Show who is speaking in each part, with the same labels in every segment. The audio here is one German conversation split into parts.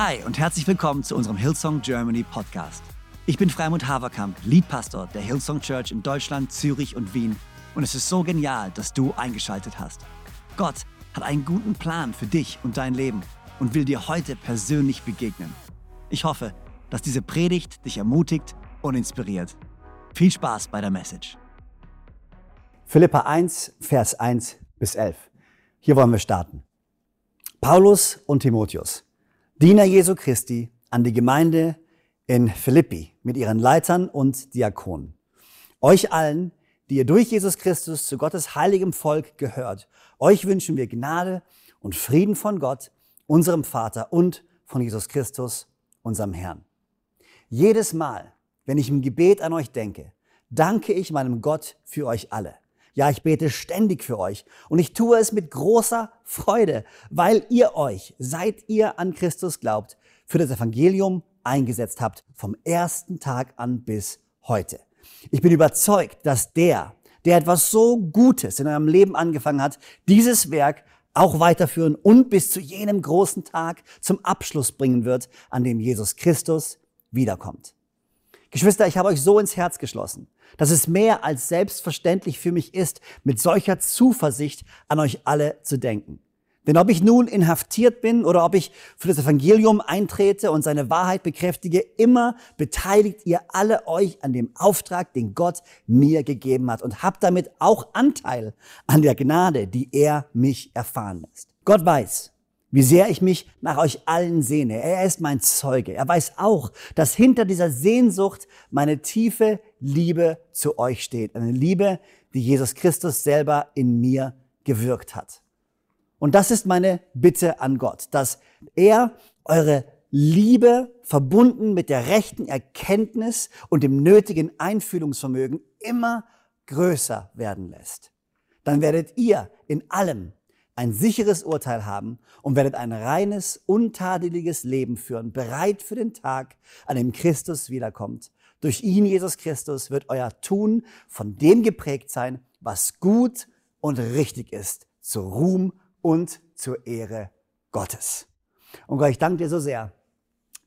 Speaker 1: Hi und herzlich willkommen zu unserem Hillsong Germany Podcast. Ich bin Freimund Haverkamp, Leadpastor der Hillsong Church in Deutschland, Zürich und Wien und es ist so genial, dass du eingeschaltet hast. Gott hat einen guten Plan für dich und dein Leben und will dir heute persönlich begegnen. Ich hoffe, dass diese Predigt dich ermutigt und inspiriert. Viel Spaß bei der Message.
Speaker 2: Philippa 1, Vers 1 bis 11. Hier wollen wir starten. Paulus und Timotheus, Diener Jesu Christi an die Gemeinde in Philippi mit ihren Leitern und Diakonen. Euch allen, die ihr durch Jesus Christus zu Gottes heiligem Volk gehört, euch wünschen wir Gnade und Frieden von Gott, unserem Vater und von Jesus Christus, unserem Herrn. Jedes Mal, wenn ich im Gebet an euch denke, danke ich meinem Gott für euch alle. Ja, ich bete ständig für euch und ich tue es mit großer Freude, weil ihr euch, seit ihr an Christus glaubt, für das Evangelium eingesetzt habt, vom ersten Tag an bis heute. Ich bin überzeugt, dass der, der etwas so Gutes in eurem Leben angefangen hat, dieses Werk auch weiterführen und bis zu jenem großen Tag zum Abschluss bringen wird, an dem Jesus Christus wiederkommt. Geschwister, ich habe euch so ins Herz geschlossen, dass es mehr als selbstverständlich für mich ist, mit solcher Zuversicht an euch alle zu denken. Denn ob ich nun inhaftiert bin oder ob ich für das Evangelium eintrete und seine Wahrheit bekräftige, immer beteiligt ihr alle euch an dem Auftrag, den Gott mir gegeben hat und habt damit auch Anteil an der Gnade, die er mich erfahren lässt. Gott weiß, wie sehr ich mich nach euch allen sehne. Er ist mein Zeuge. Er weiß auch, dass hinter dieser Sehnsucht meine tiefe Liebe zu euch steht. Eine Liebe, die Jesus Christus selber in mir gewirkt hat. Und das ist meine Bitte an Gott, dass er eure Liebe verbunden mit der rechten Erkenntnis und dem nötigen Einfühlungsvermögen immer größer werden lässt. Dann werdet ihr in allem ein sicheres Urteil haben und werdet ein reines, untadeliges Leben führen, bereit für den Tag, an dem Christus wiederkommt. Durch ihn, Jesus Christus, wird euer Tun von dem geprägt sein, was gut und richtig ist, zu Ruhm und zur Ehre Gottes. Und Gott, ich danke dir so sehr,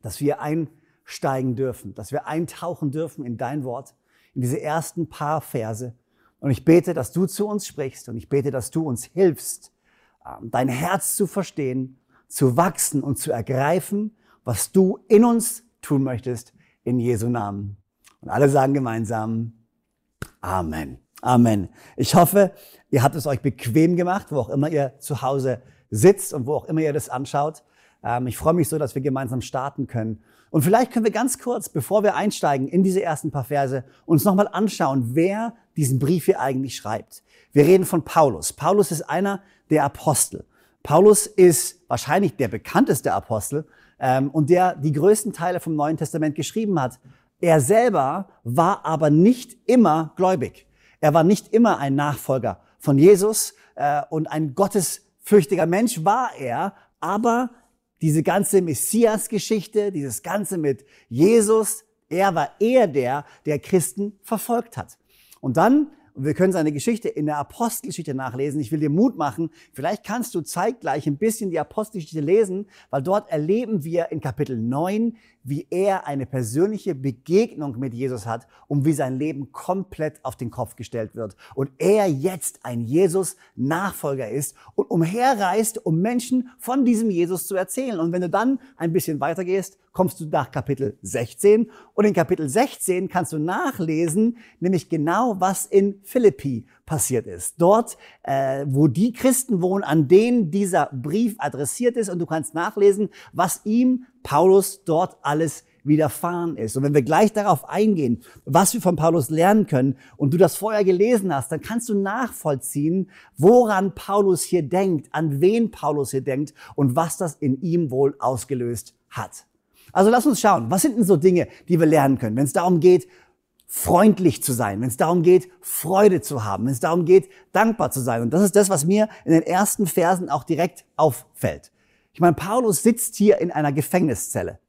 Speaker 2: dass wir einsteigen dürfen, dass wir eintauchen dürfen in dein Wort, in diese ersten paar Verse. Und ich bete, dass du zu uns sprichst und ich bete, dass du uns hilfst, dein Herz zu verstehen, zu wachsen und zu ergreifen, was du in uns tun möchtest, in Jesu Namen. Und alle sagen gemeinsam Amen. Amen. Ich hoffe, ihr habt es euch bequem gemacht, wo auch immer ihr zu Hause sitzt und wo auch immer ihr das anschaut. Ähm, ich freue mich so, dass wir gemeinsam starten können. Und vielleicht können wir ganz kurz, bevor wir einsteigen in diese ersten paar Verse, uns nochmal anschauen, wer diesen Brief hier eigentlich schreibt. Wir reden von Paulus. Paulus ist einer der Apostel. Paulus ist wahrscheinlich der bekannteste Apostel ähm, und der die größten Teile vom Neuen Testament geschrieben hat. Er selber war aber nicht immer gläubig. Er war nicht immer ein Nachfolger von Jesus äh, und ein gottesfürchtiger Mensch war er, aber diese ganze Messias-Geschichte, dieses Ganze mit Jesus, er war eher der, der Christen verfolgt hat. Und dann und wir können seine Geschichte in der Apostelgeschichte nachlesen. Ich will dir Mut machen. Vielleicht kannst du zeitgleich ein bisschen die Apostelgeschichte lesen, weil dort erleben wir in Kapitel 9, wie er eine persönliche Begegnung mit Jesus hat und wie sein Leben komplett auf den Kopf gestellt wird. Und er jetzt ein Jesus-Nachfolger ist und umherreist, um Menschen von diesem Jesus zu erzählen. Und wenn du dann ein bisschen weitergehst, kommst du nach Kapitel 16. Und in Kapitel 16 kannst du nachlesen, nämlich genau, was in Philippi passiert ist. Dort, äh, wo die Christen wohnen, an denen dieser Brief adressiert ist. Und du kannst nachlesen, was ihm, Paulus, dort alles widerfahren ist. Und wenn wir gleich darauf eingehen, was wir von Paulus lernen können und du das vorher gelesen hast, dann kannst du nachvollziehen, woran Paulus hier denkt, an wen Paulus hier denkt und was das in ihm wohl ausgelöst hat. Also lass uns schauen, was sind denn so Dinge, die wir lernen können, wenn es darum geht, freundlich zu sein, wenn es darum geht, Freude zu haben, wenn es darum geht, dankbar zu sein. Und das ist das, was mir in den ersten Versen auch direkt auffällt. Ich meine, Paulus sitzt hier in einer Gefängniszelle.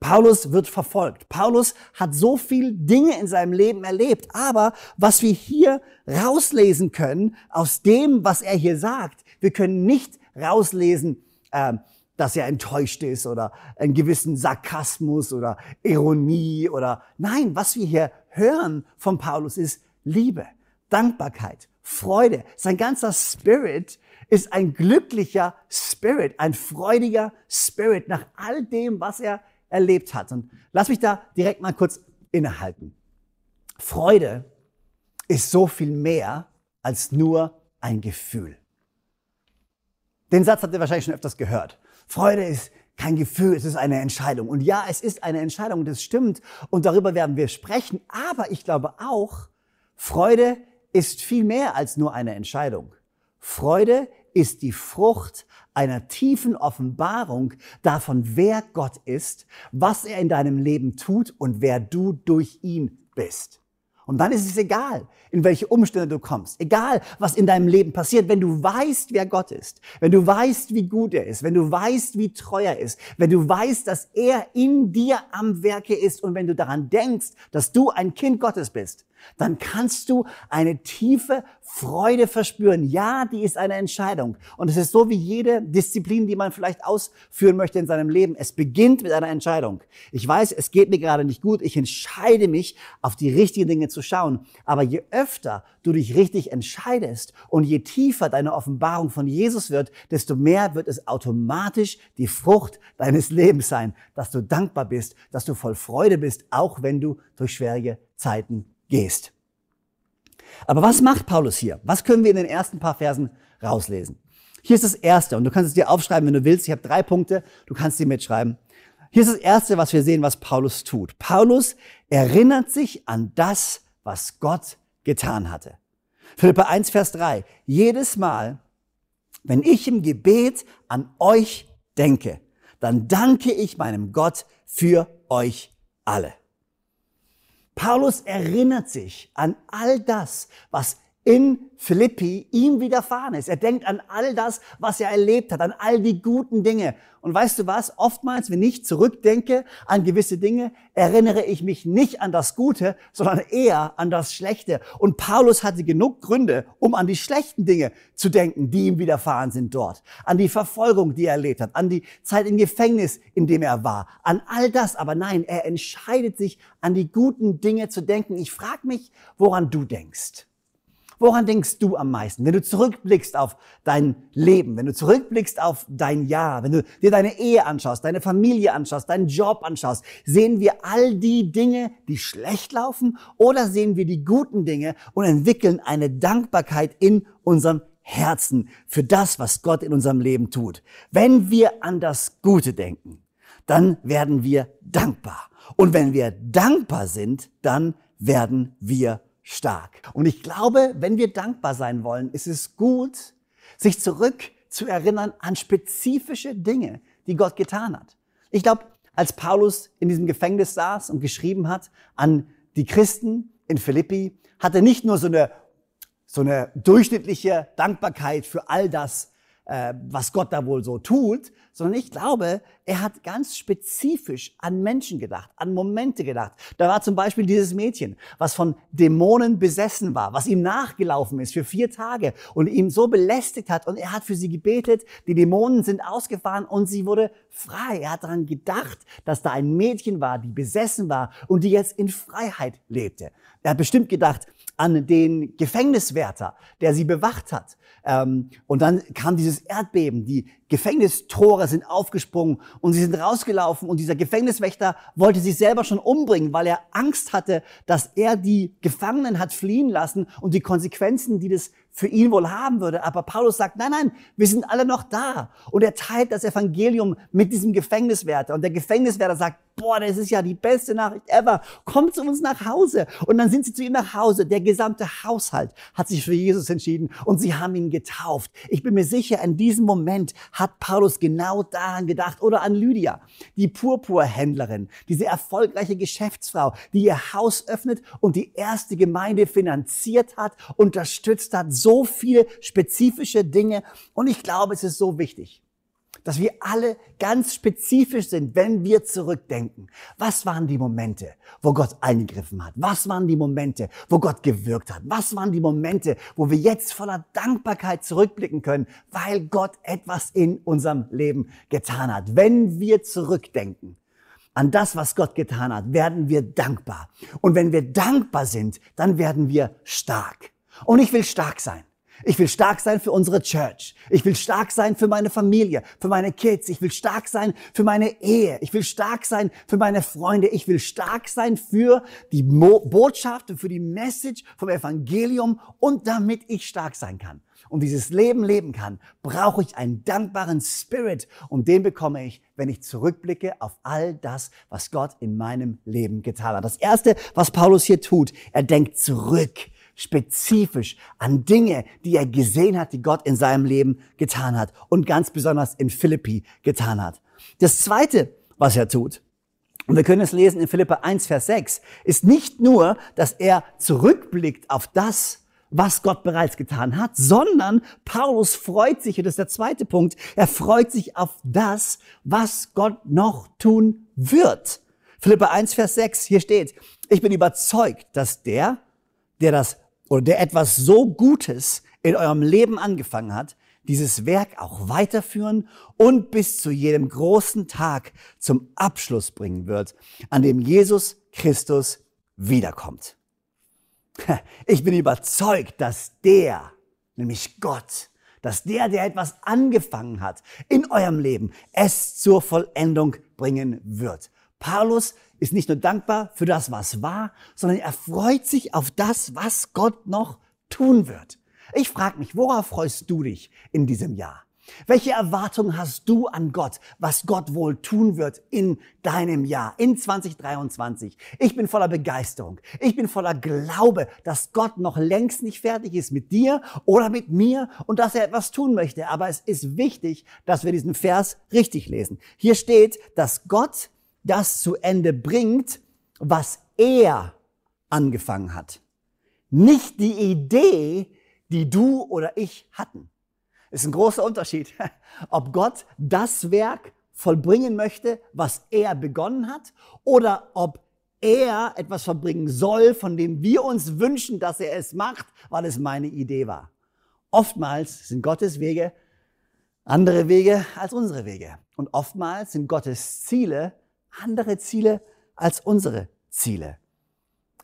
Speaker 2: Paulus wird verfolgt. Paulus hat so viel Dinge in seinem Leben erlebt. Aber was wir hier rauslesen können aus dem, was er hier sagt, wir können nicht rauslesen, äh, dass er enttäuscht ist oder einen gewissen Sarkasmus oder Ironie oder nein, was wir hier hören von Paulus ist Liebe, Dankbarkeit, Freude. Sein ganzer Spirit ist ein glücklicher Spirit, ein freudiger Spirit nach all dem, was er erlebt hat. Und lass mich da direkt mal kurz innehalten. Freude ist so viel mehr als nur ein Gefühl. Den Satz habt ihr wahrscheinlich schon öfters gehört. Freude ist kein Gefühl, es ist eine Entscheidung. Und ja, es ist eine Entscheidung, das stimmt. Und darüber werden wir sprechen. Aber ich glaube auch, Freude ist viel mehr als nur eine Entscheidung. Freude ist die Frucht einer tiefen Offenbarung davon, wer Gott ist, was er in deinem Leben tut und wer du durch ihn bist. Und dann ist es egal, in welche Umstände du kommst, egal, was in deinem Leben passiert, wenn du weißt, wer Gott ist, wenn du weißt, wie gut er ist, wenn du weißt, wie treu er ist, wenn du weißt, dass er in dir am Werke ist und wenn du daran denkst, dass du ein Kind Gottes bist, dann kannst du eine tiefe Freude verspüren. Ja, die ist eine Entscheidung. Und es ist so wie jede Disziplin, die man vielleicht ausführen möchte in seinem Leben. Es beginnt mit einer Entscheidung. Ich weiß, es geht mir gerade nicht gut. Ich entscheide mich, auf die richtigen Dinge zu schauen. Aber je öfter du dich richtig entscheidest und je tiefer deine Offenbarung von Jesus wird, desto mehr wird es automatisch die Frucht deines Lebens sein, dass du dankbar bist, dass du voll Freude bist, auch wenn du durch schwierige Zeiten gehst. Aber was macht Paulus hier? Was können wir in den ersten paar Versen rauslesen? Hier ist das Erste, und du kannst es dir aufschreiben, wenn du willst. Ich habe drei Punkte, du kannst sie mitschreiben. Hier ist das Erste, was wir sehen, was Paulus tut. Paulus erinnert sich an das, was Gott getan hatte. Philippa 1, Vers 3. Jedes Mal, wenn ich im Gebet an euch denke, dann danke ich meinem Gott für euch alle. Paulus erinnert sich an all das, was in Philippi ihm widerfahren ist. Er denkt an all das, was er erlebt hat, an all die guten Dinge. Und weißt du was? Oftmals, wenn ich zurückdenke an gewisse Dinge, erinnere ich mich nicht an das Gute, sondern eher an das Schlechte. Und Paulus hatte genug Gründe, um an die schlechten Dinge zu denken, die ihm widerfahren sind dort. An die Verfolgung, die er erlebt hat, an die Zeit im Gefängnis, in dem er war, an all das. Aber nein, er entscheidet sich, an die guten Dinge zu denken. Ich frage mich, woran du denkst. Woran denkst du am meisten? Wenn du zurückblickst auf dein Leben, wenn du zurückblickst auf dein Jahr, wenn du dir deine Ehe anschaust, deine Familie anschaust, deinen Job anschaust, sehen wir all die Dinge, die schlecht laufen oder sehen wir die guten Dinge und entwickeln eine Dankbarkeit in unserem Herzen für das, was Gott in unserem Leben tut. Wenn wir an das Gute denken, dann werden wir dankbar. Und wenn wir dankbar sind, dann werden wir stark. Und ich glaube, wenn wir dankbar sein wollen, ist es gut, sich zurück zu erinnern an spezifische Dinge, die Gott getan hat. Ich glaube, als Paulus in diesem Gefängnis saß und geschrieben hat an die Christen in Philippi, hat er nicht nur so eine, so eine durchschnittliche Dankbarkeit für all das, äh, was Gott da wohl so tut, sondern ich glaube, er hat ganz spezifisch an Menschen gedacht, an Momente gedacht. Da war zum Beispiel dieses Mädchen, was von Dämonen besessen war, was ihm nachgelaufen ist für vier Tage und ihm so belästigt hat und er hat für sie gebetet, die Dämonen sind ausgefahren und sie wurde frei. Er hat daran gedacht, dass da ein Mädchen war, die besessen war und die jetzt in Freiheit lebte. Er hat bestimmt gedacht an den Gefängniswärter, der sie bewacht hat ähm, und dann kam dieses Erdbeben, die Gefängnistore sind aufgesprungen und sie sind rausgelaufen. Und dieser Gefängniswächter wollte sich selber schon umbringen, weil er Angst hatte, dass er die Gefangenen hat fliehen lassen und die Konsequenzen, die das für ihn wohl haben würde. Aber Paulus sagt, nein, nein, wir sind alle noch da. Und er teilt das Evangelium mit diesem Gefängniswärter. Und der Gefängniswärter sagt, boah, das ist ja die beste Nachricht ever. Kommt zu uns nach Hause. Und dann sind sie zu ihm nach Hause. Der gesamte Haushalt hat sich für Jesus entschieden und sie haben ihn getauft. Ich bin mir sicher, in diesem Moment hat Paulus genau daran gedacht oder an Lydia, die Purpurhändlerin, diese erfolgreiche Geschäftsfrau, die ihr Haus öffnet und die erste Gemeinde finanziert hat, unterstützt hat, so viele spezifische Dinge. Und ich glaube, es ist so wichtig, dass wir alle ganz spezifisch sind, wenn wir zurückdenken. Was waren die Momente, wo Gott eingegriffen hat? Was waren die Momente, wo Gott gewirkt hat? Was waren die Momente, wo wir jetzt voller Dankbarkeit zurückblicken können, weil Gott etwas in unserem Leben getan hat? Wenn wir zurückdenken, an das, was Gott getan hat, werden wir dankbar. Und wenn wir dankbar sind, dann werden wir stark. Und ich will stark sein. Ich will stark sein für unsere Church. Ich will stark sein für meine Familie, für meine Kids. Ich will stark sein für meine Ehe. Ich will stark sein für meine Freunde. Ich will stark sein für die Mo Botschaft und für die Message vom Evangelium und damit ich stark sein kann und dieses Leben leben kann, brauche ich einen dankbaren Spirit und den bekomme ich, wenn ich zurückblicke auf all das, was Gott in meinem Leben getan hat. Das erste, was Paulus hier tut, er denkt zurück spezifisch an Dinge, die er gesehen hat, die Gott in seinem Leben getan hat und ganz besonders in Philippi getan hat. Das zweite, was er tut, und wir können es lesen in Philippa 1, Vers 6, ist nicht nur, dass er zurückblickt auf das, was Gott bereits getan hat, sondern Paulus freut sich, und das ist der zweite Punkt, er freut sich auf das, was Gott noch tun wird. Philippa 1, Vers 6, hier steht, ich bin überzeugt, dass der, der das oder der etwas so Gutes in eurem Leben angefangen hat, dieses Werk auch weiterführen und bis zu jedem großen Tag zum Abschluss bringen wird, an dem Jesus Christus wiederkommt. Ich bin überzeugt, dass der, nämlich Gott, dass der, der etwas angefangen hat in eurem Leben, es zur Vollendung bringen wird. Paulus ist nicht nur dankbar für das, was war, sondern er freut sich auf das, was Gott noch tun wird. Ich frage mich, worauf freust du dich in diesem Jahr? Welche Erwartungen hast du an Gott, was Gott wohl tun wird in deinem Jahr, in 2023? Ich bin voller Begeisterung. Ich bin voller Glaube, dass Gott noch längst nicht fertig ist mit dir oder mit mir und dass er etwas tun möchte. Aber es ist wichtig, dass wir diesen Vers richtig lesen. Hier steht, dass Gott das zu Ende bringt, was er angefangen hat. Nicht die Idee, die du oder ich hatten. Ist ein großer Unterschied, ob Gott das Werk vollbringen möchte, was er begonnen hat, oder ob er etwas vollbringen soll, von dem wir uns wünschen, dass er es macht, weil es meine Idee war. Oftmals sind Gottes Wege andere Wege als unsere Wege. Und oftmals sind Gottes Ziele andere Ziele als unsere Ziele.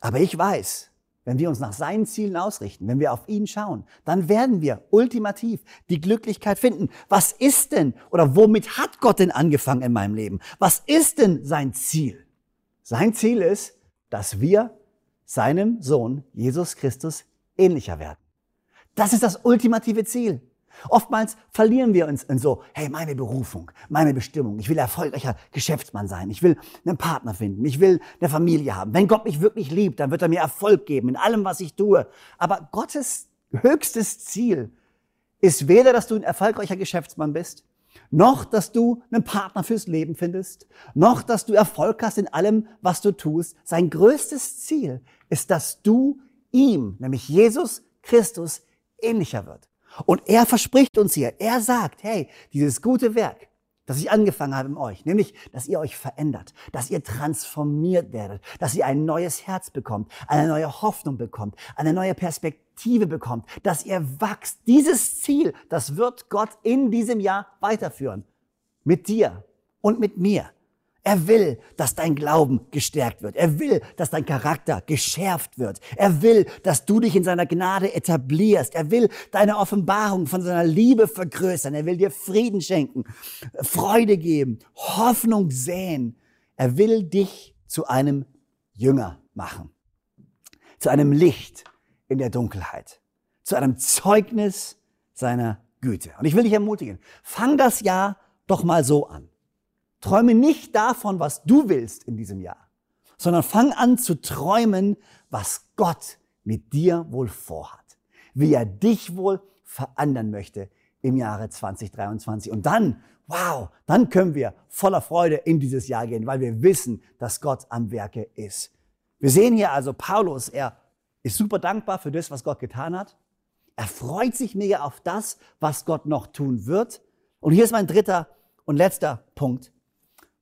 Speaker 2: Aber ich weiß, wenn wir uns nach seinen Zielen ausrichten, wenn wir auf ihn schauen, dann werden wir ultimativ die Glücklichkeit finden. Was ist denn oder womit hat Gott denn angefangen in meinem Leben? Was ist denn sein Ziel? Sein Ziel ist, dass wir seinem Sohn Jesus Christus ähnlicher werden. Das ist das ultimative Ziel. Oftmals verlieren wir uns in so, hey, meine Berufung, meine Bestimmung. Ich will erfolgreicher Geschäftsmann sein. Ich will einen Partner finden. Ich will eine Familie haben. Wenn Gott mich wirklich liebt, dann wird er mir Erfolg geben in allem, was ich tue. Aber Gottes höchstes Ziel ist weder, dass du ein erfolgreicher Geschäftsmann bist, noch, dass du einen Partner fürs Leben findest, noch, dass du Erfolg hast in allem, was du tust. Sein größtes Ziel ist, dass du ihm, nämlich Jesus Christus, ähnlicher wird. Und er verspricht uns hier, er sagt, hey, dieses gute Werk, das ich angefangen habe in euch, nämlich, dass ihr euch verändert, dass ihr transformiert werdet, dass ihr ein neues Herz bekommt, eine neue Hoffnung bekommt, eine neue Perspektive bekommt, dass ihr wachst. Dieses Ziel, das wird Gott in diesem Jahr weiterführen. Mit dir und mit mir. Er will, dass dein Glauben gestärkt wird. Er will, dass dein Charakter geschärft wird. Er will, dass du dich in seiner Gnade etablierst. Er will deine Offenbarung von seiner Liebe vergrößern. Er will dir Frieden schenken, Freude geben, Hoffnung säen. Er will dich zu einem Jünger machen, zu einem Licht in der Dunkelheit, zu einem Zeugnis seiner Güte. Und ich will dich ermutigen, fang das Jahr doch mal so an. Träume nicht davon, was du willst in diesem Jahr, sondern fang an zu träumen, was Gott mit dir wohl vorhat, wie er dich wohl verändern möchte im Jahre 2023. Und dann, wow, dann können wir voller Freude in dieses Jahr gehen, weil wir wissen, dass Gott am Werke ist. Wir sehen hier also Paulus, er ist super dankbar für das, was Gott getan hat. Er freut sich mega auf das, was Gott noch tun wird. Und hier ist mein dritter Und letzter Punkt.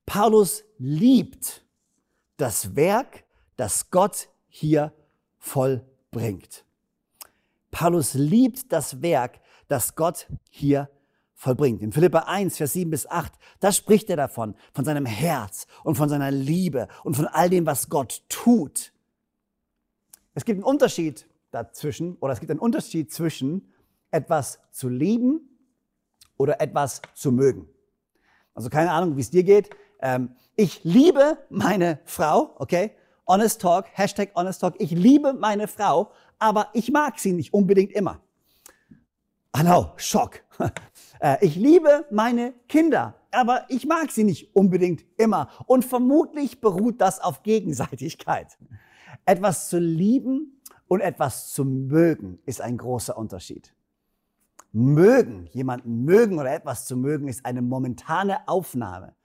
Speaker 2: Paulus liebt das Werk, das Gott hier vollbringt. Paulus liebt das Werk, das Gott hier vollbringt. In Philippa 1, Vers 7 bis 8, da spricht er davon, von seinem Herz und von seiner Liebe und von all dem, was Gott tut. Es gibt einen Unterschied dazwischen, oder es gibt einen Unterschied zwischen etwas zu lieben oder etwas zu mögen. Also keine Ahnung, wie es dir geht. Ähm, ich liebe meine Frau, okay? Honest Talk, Hashtag Honest Talk. Ich liebe meine Frau, aber ich mag sie nicht unbedingt immer. Ah no, Schock. Äh, ich liebe meine Kinder, aber ich mag sie nicht unbedingt immer. Und vermutlich beruht das auf Gegenseitigkeit. Etwas zu lieben und etwas zu mögen ist ein großer Unterschied. Mögen, jemanden mögen oder etwas zu mögen, ist eine momentane Aufnahme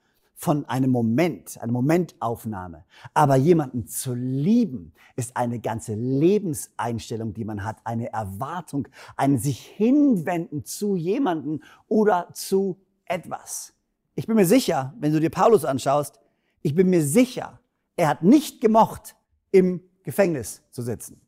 Speaker 2: von einem Moment, eine Momentaufnahme. Aber jemanden zu lieben ist eine ganze Lebenseinstellung, die man hat, eine Erwartung, ein sich hinwenden zu jemanden oder zu etwas. Ich bin mir sicher, wenn du dir Paulus anschaust, ich bin mir sicher, er hat nicht gemocht, im Gefängnis zu sitzen.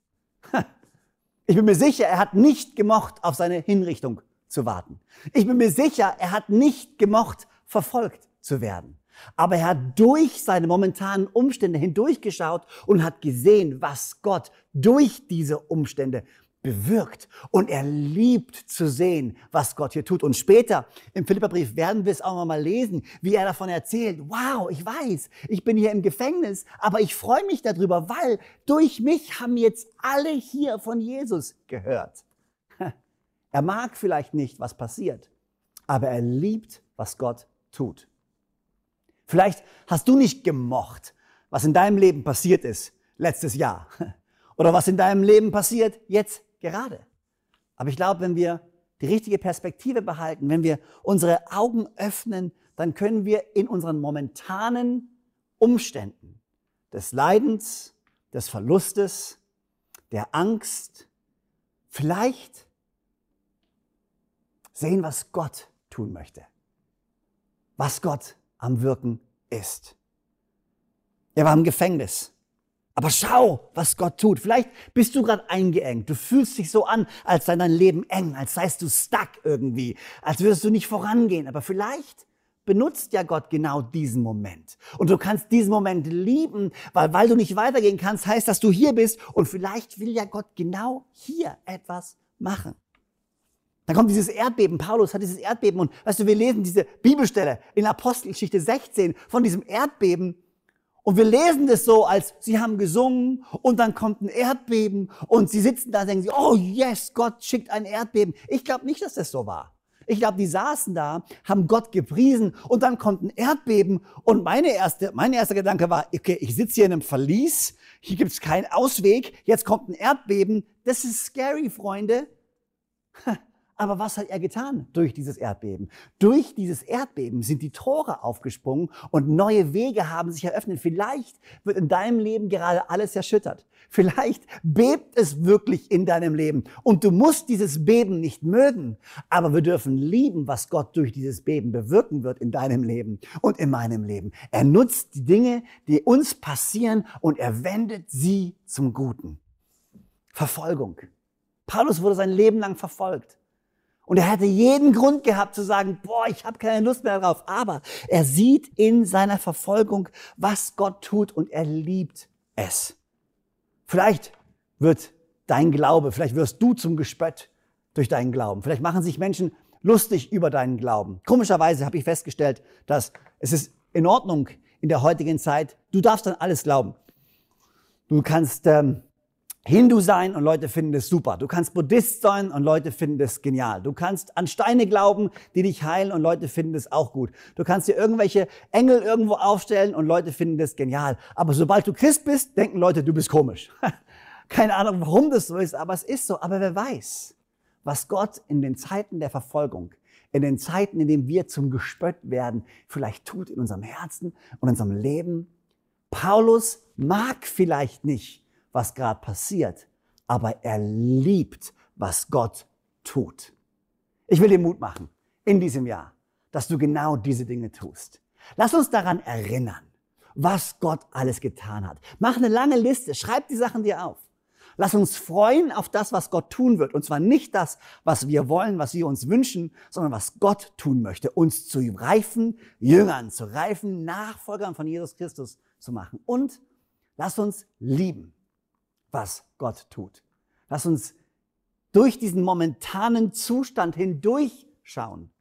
Speaker 2: Ich bin mir sicher, er hat nicht gemocht, auf seine Hinrichtung zu warten. Ich bin mir sicher, er hat nicht gemocht, verfolgt zu werden. Aber er hat durch seine momentanen Umstände hindurchgeschaut und hat gesehen, was Gott durch diese Umstände bewirkt. Und er liebt zu sehen, was Gott hier tut. Und später im Philipperbrief werden wir es auch mal lesen, wie er davon erzählt. Wow, ich weiß, ich bin hier im Gefängnis, aber ich freue mich darüber, weil durch mich haben jetzt alle hier von Jesus gehört. Er mag vielleicht nicht, was passiert, aber er liebt, was Gott tut. Vielleicht hast du nicht gemocht, was in deinem Leben passiert ist letztes Jahr oder was in deinem Leben passiert jetzt gerade. Aber ich glaube, wenn wir die richtige Perspektive behalten, wenn wir unsere Augen öffnen, dann können wir in unseren momentanen Umständen des Leidens, des Verlustes, der Angst vielleicht sehen, was Gott tun möchte. Was Gott am Wirken ist. Er war im Gefängnis. Aber schau, was Gott tut. Vielleicht bist du gerade eingeengt. Du fühlst dich so an, als sei dein Leben eng, als seist du stuck irgendwie, als würdest du nicht vorangehen. Aber vielleicht benutzt ja Gott genau diesen Moment. Und du kannst diesen Moment lieben, weil, weil du nicht weitergehen kannst, heißt, dass du hier bist. Und vielleicht will ja Gott genau hier etwas machen. Dann kommt dieses Erdbeben. Paulus hat dieses Erdbeben und weißt du, wir lesen diese Bibelstelle in Apostelgeschichte 16 von diesem Erdbeben und wir lesen das so, als sie haben gesungen und dann kommt ein Erdbeben und sie sitzen da und denken, sie, oh yes, Gott schickt ein Erdbeben. Ich glaube nicht, dass das so war. Ich glaube, die saßen da, haben Gott gepriesen und dann kommt ein Erdbeben und meine erste, mein erster Gedanke war, okay, ich sitze hier in einem Verlies, hier gibt es keinen Ausweg, jetzt kommt ein Erdbeben. Das ist scary, Freunde. Aber was hat er getan durch dieses Erdbeben? Durch dieses Erdbeben sind die Tore aufgesprungen und neue Wege haben sich eröffnet. Vielleicht wird in deinem Leben gerade alles erschüttert. Vielleicht bebt es wirklich in deinem Leben und du musst dieses Beben nicht mögen. Aber wir dürfen lieben, was Gott durch dieses Beben bewirken wird in deinem Leben und in meinem Leben. Er nutzt die Dinge, die uns passieren und er wendet sie zum Guten. Verfolgung. Paulus wurde sein Leben lang verfolgt. Und er hätte jeden Grund gehabt zu sagen, boah, ich habe keine Lust mehr drauf. Aber er sieht in seiner Verfolgung, was Gott tut und er liebt es. Vielleicht wird dein Glaube, vielleicht wirst du zum Gespött durch deinen Glauben. Vielleicht machen sich Menschen lustig über deinen Glauben. Komischerweise habe ich festgestellt, dass es ist in Ordnung in der heutigen Zeit. Du darfst dann alles glauben. Du kannst ähm, Hindu sein und Leute finden das super. Du kannst Buddhist sein und Leute finden das genial. Du kannst an Steine glauben, die dich heilen und Leute finden das auch gut. Du kannst dir irgendwelche Engel irgendwo aufstellen und Leute finden das genial. Aber sobald du Christ bist, denken Leute, du bist komisch. Keine Ahnung, warum das so ist, aber es ist so. Aber wer weiß, was Gott in den Zeiten der Verfolgung, in den Zeiten, in denen wir zum Gespött werden, vielleicht tut in unserem Herzen und in unserem Leben. Paulus mag vielleicht nicht was gerade passiert, aber er liebt, was Gott tut. Ich will dir Mut machen in diesem Jahr, dass du genau diese Dinge tust. Lass uns daran erinnern, was Gott alles getan hat. Mach eine lange Liste, schreib die Sachen dir auf. Lass uns freuen auf das, was Gott tun wird. Und zwar nicht das, was wir wollen, was wir uns wünschen, sondern was Gott tun möchte. Uns zu reifen Jüngern, zu reifen Nachfolgern von Jesus Christus zu machen. Und lass uns lieben, was Gott tut. Lass uns durch diesen momentanen Zustand hindurchschauen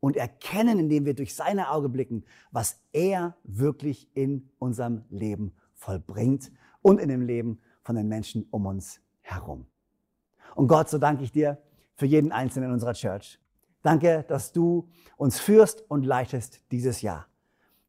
Speaker 2: und erkennen, indem wir durch seine Augen blicken, was er wirklich in unserem Leben vollbringt und in dem Leben von den Menschen um uns herum. Und Gott, so danke ich dir für jeden Einzelnen in unserer Church. Danke, dass du uns führst und leitest dieses Jahr.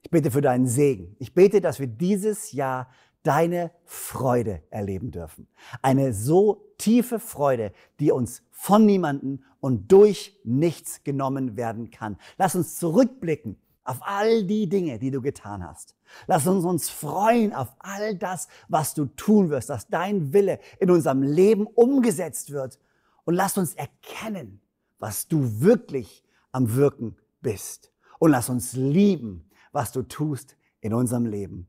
Speaker 2: Ich bete für deinen Segen. Ich bete, dass wir dieses Jahr deine Freude erleben dürfen. Eine so tiefe Freude, die uns von niemanden und durch nichts genommen werden kann. Lass uns zurückblicken auf all die Dinge, die du getan hast. Lass uns uns freuen auf all das, was du tun wirst, dass dein Wille in unserem Leben umgesetzt wird. Und lass uns erkennen, was du wirklich am Wirken bist. Und lass uns lieben, was du tust in unserem Leben.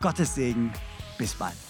Speaker 1: Gottes Segen, bis bald.